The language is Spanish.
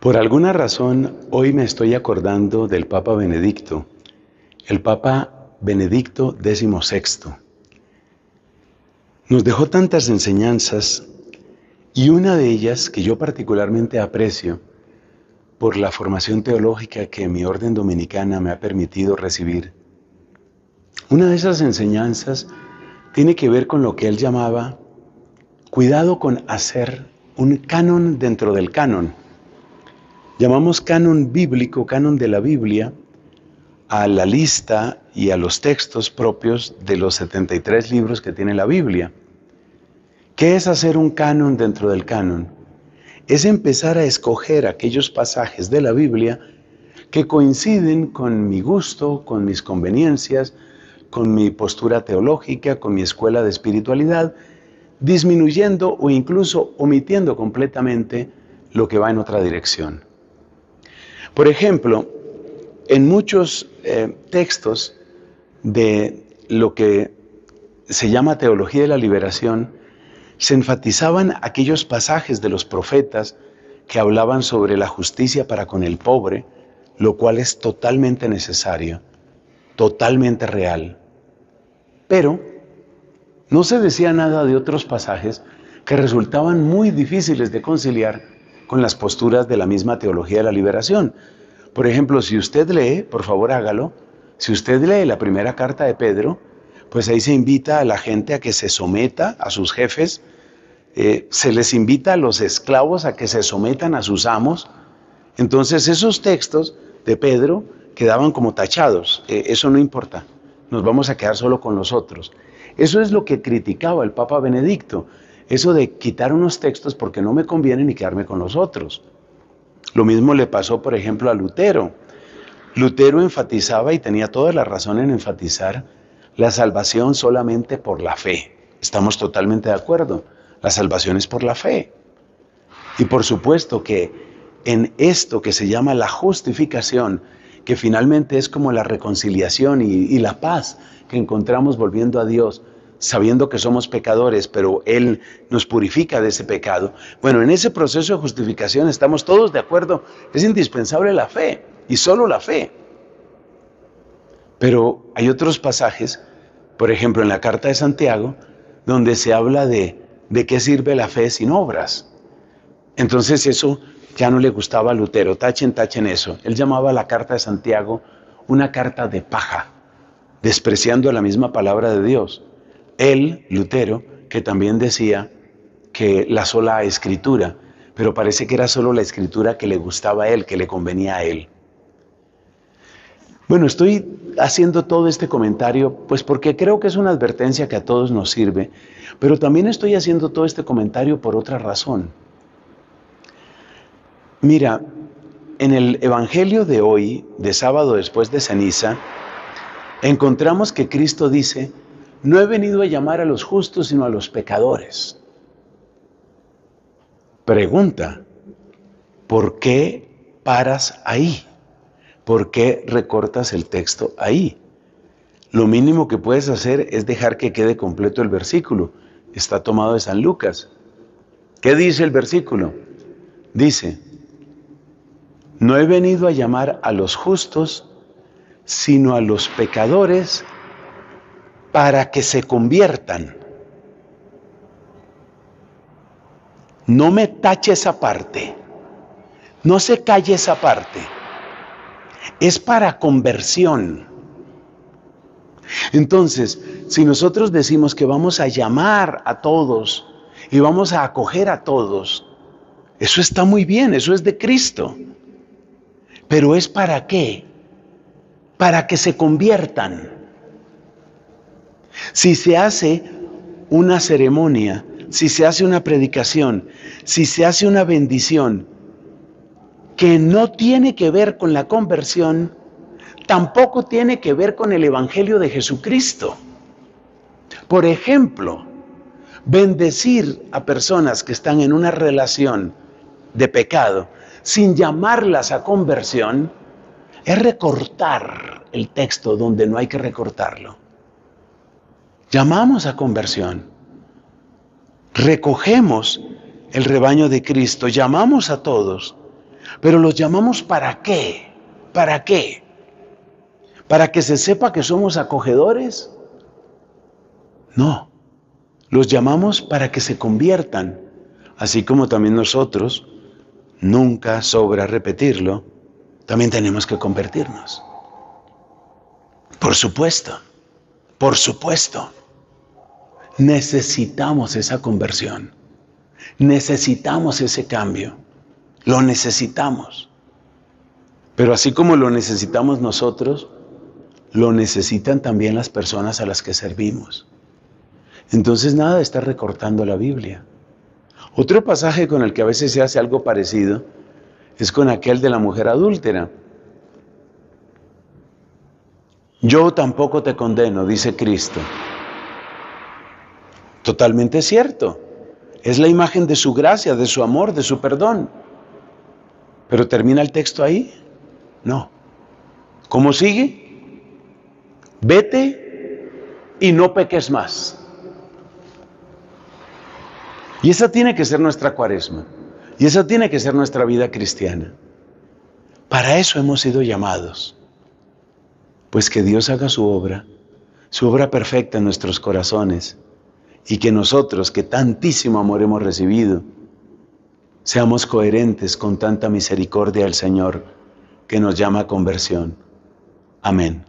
Por alguna razón, hoy me estoy acordando del Papa Benedicto, el Papa Benedicto XVI. Nos dejó tantas enseñanzas y una de ellas que yo particularmente aprecio por la formación teológica que mi orden dominicana me ha permitido recibir. Una de esas enseñanzas tiene que ver con lo que él llamaba cuidado con hacer un canon dentro del canon. Llamamos canon bíblico, canon de la Biblia, a la lista y a los textos propios de los 73 libros que tiene la Biblia. ¿Qué es hacer un canon dentro del canon? Es empezar a escoger aquellos pasajes de la Biblia que coinciden con mi gusto, con mis conveniencias, con mi postura teológica, con mi escuela de espiritualidad, disminuyendo o incluso omitiendo completamente lo que va en otra dirección. Por ejemplo, en muchos eh, textos de lo que se llama teología de la liberación, se enfatizaban aquellos pasajes de los profetas que hablaban sobre la justicia para con el pobre, lo cual es totalmente necesario, totalmente real. Pero no se decía nada de otros pasajes que resultaban muy difíciles de conciliar con las posturas de la misma teología de la liberación. Por ejemplo, si usted lee, por favor hágalo, si usted lee la primera carta de Pedro, pues ahí se invita a la gente a que se someta a sus jefes, eh, se les invita a los esclavos a que se sometan a sus amos. Entonces esos textos de Pedro quedaban como tachados, eh, eso no importa, nos vamos a quedar solo con los otros. Eso es lo que criticaba el Papa Benedicto, eso de quitar unos textos porque no me conviene ni quedarme con los otros. Lo mismo le pasó, por ejemplo, a Lutero. Lutero enfatizaba y tenía toda la razón en enfatizar la salvación solamente por la fe. Estamos totalmente de acuerdo. La salvación es por la fe. Y por supuesto que en esto que se llama la justificación, que finalmente es como la reconciliación y, y la paz que encontramos volviendo a Dios, sabiendo que somos pecadores, pero Él nos purifica de ese pecado. Bueno, en ese proceso de justificación estamos todos de acuerdo, es indispensable la fe, y solo la fe. Pero hay otros pasajes, por ejemplo en la carta de Santiago, donde se habla de, de qué sirve la fe sin obras. Entonces eso ya no le gustaba a Lutero, tachen, tachen eso. Él llamaba la carta de Santiago una carta de paja, despreciando la misma palabra de Dios. Él, Lutero, que también decía que la sola escritura, pero parece que era solo la escritura que le gustaba a él, que le convenía a él. Bueno, estoy haciendo todo este comentario pues porque creo que es una advertencia que a todos nos sirve, pero también estoy haciendo todo este comentario por otra razón. Mira, en el Evangelio de hoy, de sábado después de ceniza, encontramos que Cristo dice, no he venido a llamar a los justos, sino a los pecadores. Pregunta, ¿por qué paras ahí? ¿Por qué recortas el texto ahí? Lo mínimo que puedes hacer es dejar que quede completo el versículo. Está tomado de San Lucas. ¿Qué dice el versículo? Dice, no he venido a llamar a los justos, sino a los pecadores para que se conviertan. No me tache esa parte. No se calle esa parte. Es para conversión. Entonces, si nosotros decimos que vamos a llamar a todos y vamos a acoger a todos, eso está muy bien, eso es de Cristo. Pero es para qué? Para que se conviertan. Si se hace una ceremonia, si se hace una predicación, si se hace una bendición que no tiene que ver con la conversión, tampoco tiene que ver con el Evangelio de Jesucristo. Por ejemplo, bendecir a personas que están en una relación de pecado sin llamarlas a conversión es recortar el texto donde no hay que recortarlo. Llamamos a conversión. Recogemos el rebaño de Cristo, llamamos a todos, Pero los llamamos para qué? ¿Para qué? ¿Para que se sepa que somos acogedores? No, los llamamos para que se conviertan, así como también nosotros, nunca sobra repetirlo, también tenemos que convertirnos. Por supuesto, por supuesto. Necesitamos esa conversión. Necesitamos ese cambio. Lo necesitamos. Pero así como lo necesitamos nosotros, lo necesitan también las personas a las que servimos. Entonces nada estar recortando la Biblia. Otro pasaje con el que a veces se hace algo parecido es con aquel de la mujer adúltera. Yo tampoco te condeno, dice Cristo. Totalmente cierto. Es la imagen de su gracia, de su amor, de su perdón. Pero termina el texto ahí. No. ¿Cómo sigue? Vete y no peques más. Y esa tiene que ser nuestra cuaresma. Y esa tiene que ser nuestra vida cristiana. Para eso hemos sido llamados. Pues que Dios haga su obra, su obra perfecta en nuestros corazones, y que nosotros, que tantísimo amor hemos recibido, seamos coherentes con tanta misericordia del Señor que nos llama a conversión. Amén.